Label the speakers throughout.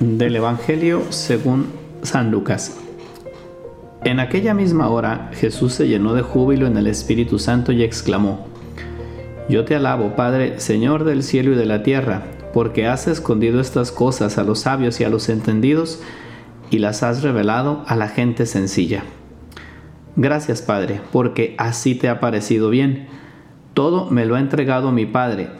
Speaker 1: Del Evangelio según San Lucas. En aquella misma hora Jesús se llenó de júbilo en el Espíritu Santo y exclamó, Yo te alabo, Padre, Señor del cielo y de la tierra, porque has escondido estas cosas a los sabios y a los entendidos, y las has revelado a la gente sencilla. Gracias, Padre, porque así te ha parecido bien. Todo me lo ha entregado mi Padre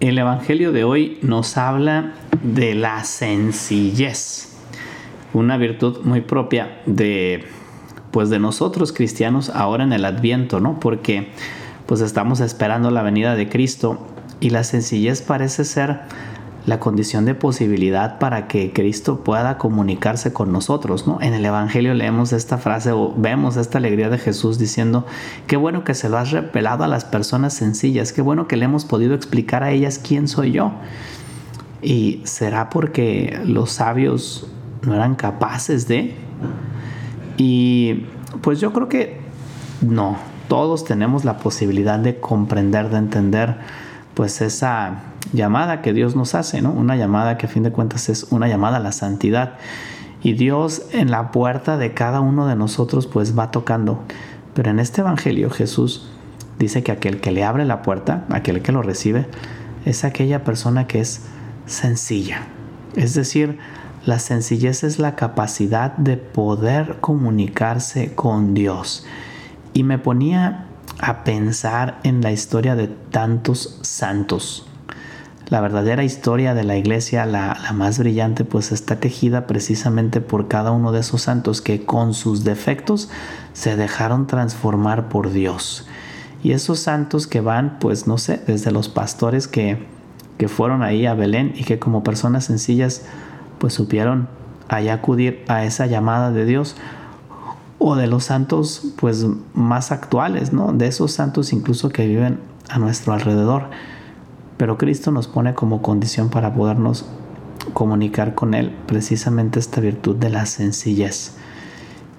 Speaker 1: El Evangelio de hoy nos habla de la sencillez, una virtud muy propia de pues de nosotros cristianos ahora en el Adviento, ¿no? Porque pues estamos esperando la venida de Cristo y la sencillez parece ser la condición de posibilidad para que Cristo pueda comunicarse con nosotros. ¿no? En el Evangelio leemos esta frase o vemos esta alegría de Jesús diciendo, qué bueno que se lo has revelado a las personas sencillas, qué bueno que le hemos podido explicar a ellas quién soy yo. ¿Y será porque los sabios no eran capaces de? Y pues yo creo que no, todos tenemos la posibilidad de comprender, de entender pues esa llamada que Dios nos hace, ¿no? Una llamada que a fin de cuentas es una llamada a la santidad. Y Dios en la puerta de cada uno de nosotros pues va tocando. Pero en este Evangelio Jesús dice que aquel que le abre la puerta, aquel que lo recibe, es aquella persona que es sencilla. Es decir, la sencillez es la capacidad de poder comunicarse con Dios. Y me ponía a pensar en la historia de tantos santos. La verdadera historia de la iglesia, la, más brillante, pues está tejida precisamente por cada uno de esos santos que con sus defectos se dejaron transformar por Dios. Y esos santos que van, pues no sé, desde los pastores que, que fueron ahí a Belén y que como personas sencillas, pues supieron allá acudir a esa llamada de Dios o de los santos pues más actuales, ¿no? De esos santos incluso que viven a nuestro alrededor. Pero Cristo nos pone como condición para podernos comunicar con Él precisamente esta virtud de la sencillez.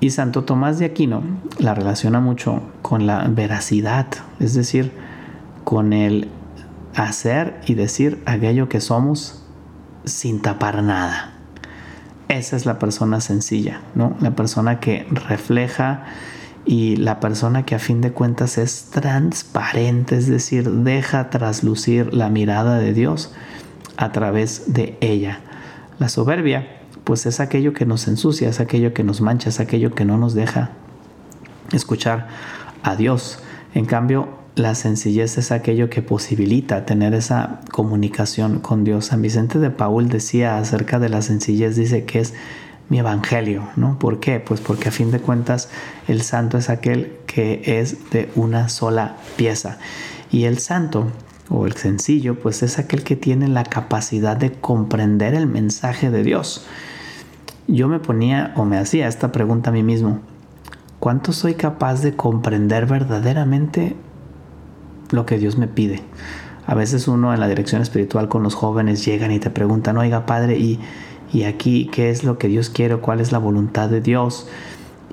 Speaker 1: Y Santo Tomás de Aquino la relaciona mucho con la veracidad, es decir, con el hacer y decir aquello que somos sin tapar nada. Esa es la persona sencilla, ¿no? La persona que refleja y la persona que a fin de cuentas es transparente, es decir, deja traslucir la mirada de Dios a través de ella. La soberbia, pues es aquello que nos ensucia, es aquello que nos mancha, es aquello que no nos deja escuchar a Dios. En cambio, la sencillez es aquello que posibilita tener esa comunicación con Dios. San Vicente de Paul decía acerca de la sencillez, dice que es mi evangelio, ¿no? ¿Por qué? Pues porque a fin de cuentas el santo es aquel que es de una sola pieza. Y el santo o el sencillo, pues es aquel que tiene la capacidad de comprender el mensaje de Dios. Yo me ponía o me hacía esta pregunta a mí mismo. ¿Cuánto soy capaz de comprender verdaderamente lo que Dios me pide. A veces uno en la dirección espiritual con los jóvenes llegan y te preguntan, oiga padre, ¿y, y aquí qué es lo que Dios quiere? ¿Cuál es la voluntad de Dios?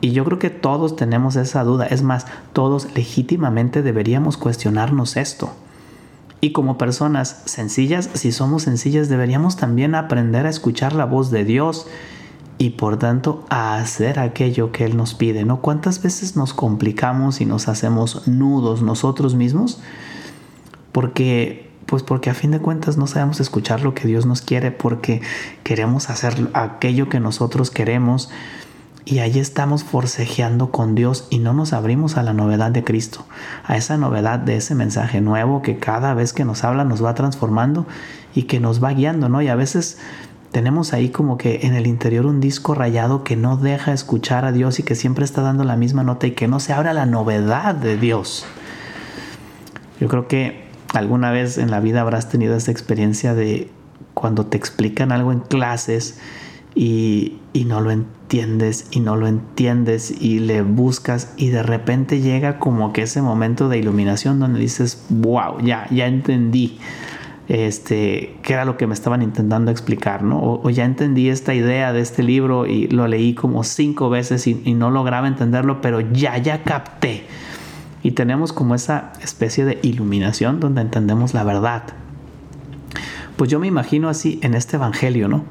Speaker 1: Y yo creo que todos tenemos esa duda. Es más, todos legítimamente deberíamos cuestionarnos esto. Y como personas sencillas, si somos sencillas, deberíamos también aprender a escuchar la voz de Dios y por tanto a hacer aquello que Él nos pide, ¿no? ¿Cuántas veces nos complicamos y nos hacemos nudos nosotros mismos? Porque, pues porque a fin de cuentas no sabemos escuchar lo que Dios nos quiere, porque queremos hacer aquello que nosotros queremos y ahí estamos forcejeando con Dios y no nos abrimos a la novedad de Cristo, a esa novedad de ese mensaje nuevo que cada vez que nos habla nos va transformando y que nos va guiando, ¿no? Y a veces tenemos ahí como que en el interior un disco rayado que no deja escuchar a Dios y que siempre está dando la misma nota y que no se abra la novedad de Dios. Yo creo que alguna vez en la vida habrás tenido esa experiencia de cuando te explican algo en clases y, y no lo entiendes y no lo entiendes y le buscas y de repente llega como que ese momento de iluminación donde dices, wow, ya, ya entendí este, qué era lo que me estaban intentando explicar, ¿no? O, ya entendí esta idea de este libro y lo leí como cinco veces y, no lograba entenderlo, pero ya, ya capté. Y tenemos como esa especie de iluminación donde entendemos la verdad. Pues yo me imagino así en este evangelio, ¿no?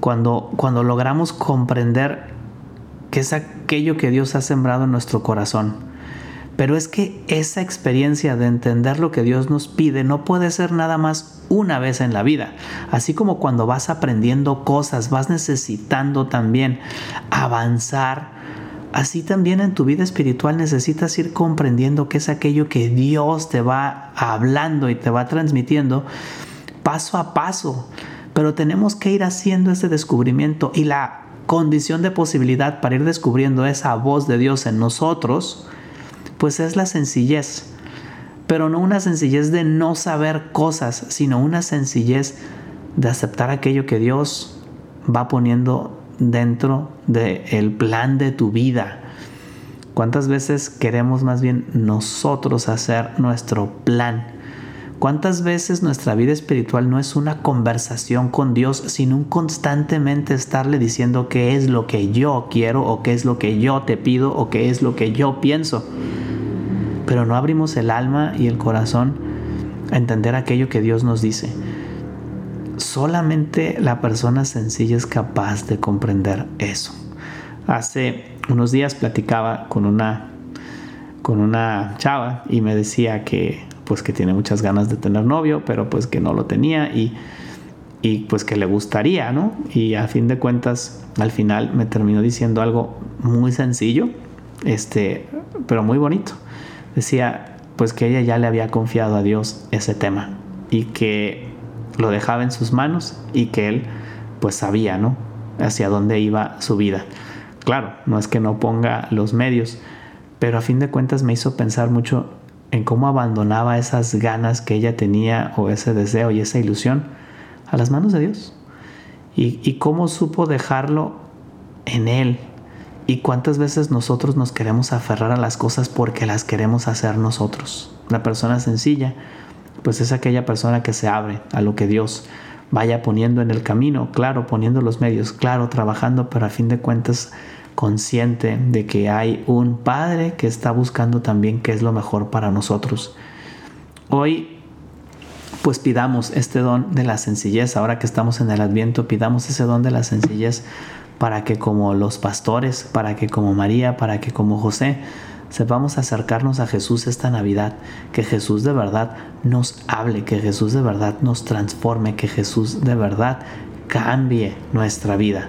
Speaker 1: Cuando, cuando logramos comprender qué es aquello que Dios ha sembrado en nuestro corazón pero es que esa experiencia de entender lo que Dios nos pide no puede ser nada más una vez en la vida. Así como cuando vas aprendiendo cosas, vas necesitando también avanzar. Así también en tu vida espiritual necesitas ir comprendiendo qué es aquello que Dios te va hablando y te va transmitiendo paso a paso. Pero tenemos que ir haciendo ese descubrimiento y la condición de posibilidad para ir descubriendo esa voz de Dios en nosotros pues es la sencillez. Pero no una sencillez de no saber cosas, sino una sencillez de aceptar aquello que Dios va poniendo dentro del plan de tu vida. ¿Cuántas veces queremos más bien nosotros hacer nuestro plan? ¿Cuántas veces nuestra vida espiritual no es una conversación con Dios, sino un constantemente estarle diciendo qué es lo que yo quiero o qué es lo que yo te pido o qué es lo que yo pienso? pero no abrimos el alma y el corazón a entender aquello que Dios nos dice. Solamente la persona sencilla es capaz de comprender eso. Hace unos días platicaba con una con una chava y me decía que pues que tiene muchas ganas de tener novio, pero pues que no lo tenía y, y pues que le gustaría, ¿no? Y a fin de cuentas, al final me terminó diciendo algo muy sencillo, este, pero muy bonito decía pues que ella ya le había confiado a Dios ese tema y que lo dejaba en sus manos y que él pues sabía, ¿no? Hacia dónde iba su vida. Claro, no es que no ponga los medios, pero a fin de cuentas me hizo pensar mucho en cómo abandonaba esas ganas que ella tenía o ese deseo y esa ilusión a las manos de Dios. Y, y cómo supo dejarlo en Él, ¿Y cuántas veces nosotros nos queremos aferrar a las cosas porque las queremos hacer nosotros? La persona sencilla, pues es aquella persona que se abre a lo que Dios vaya poniendo en el camino, claro, poniendo los medios, claro, trabajando, pero a fin de cuentas consciente de que hay un Padre que está buscando también qué es lo mejor para nosotros. Hoy pues pidamos este don de la sencillez, ahora que estamos en el adviento, pidamos ese don de la sencillez para que como los pastores, para que como María, para que como José, sepamos acercarnos a Jesús esta Navidad, que Jesús de verdad nos hable, que Jesús de verdad nos transforme, que Jesús de verdad cambie nuestra vida.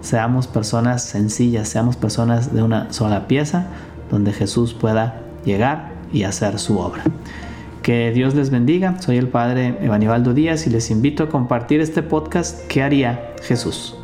Speaker 1: Seamos personas sencillas, seamos personas de una sola pieza, donde Jesús pueda llegar y hacer su obra. Que Dios les bendiga. Soy el Padre Evanibaldo Díaz y les invito a compartir este podcast ¿Qué haría Jesús?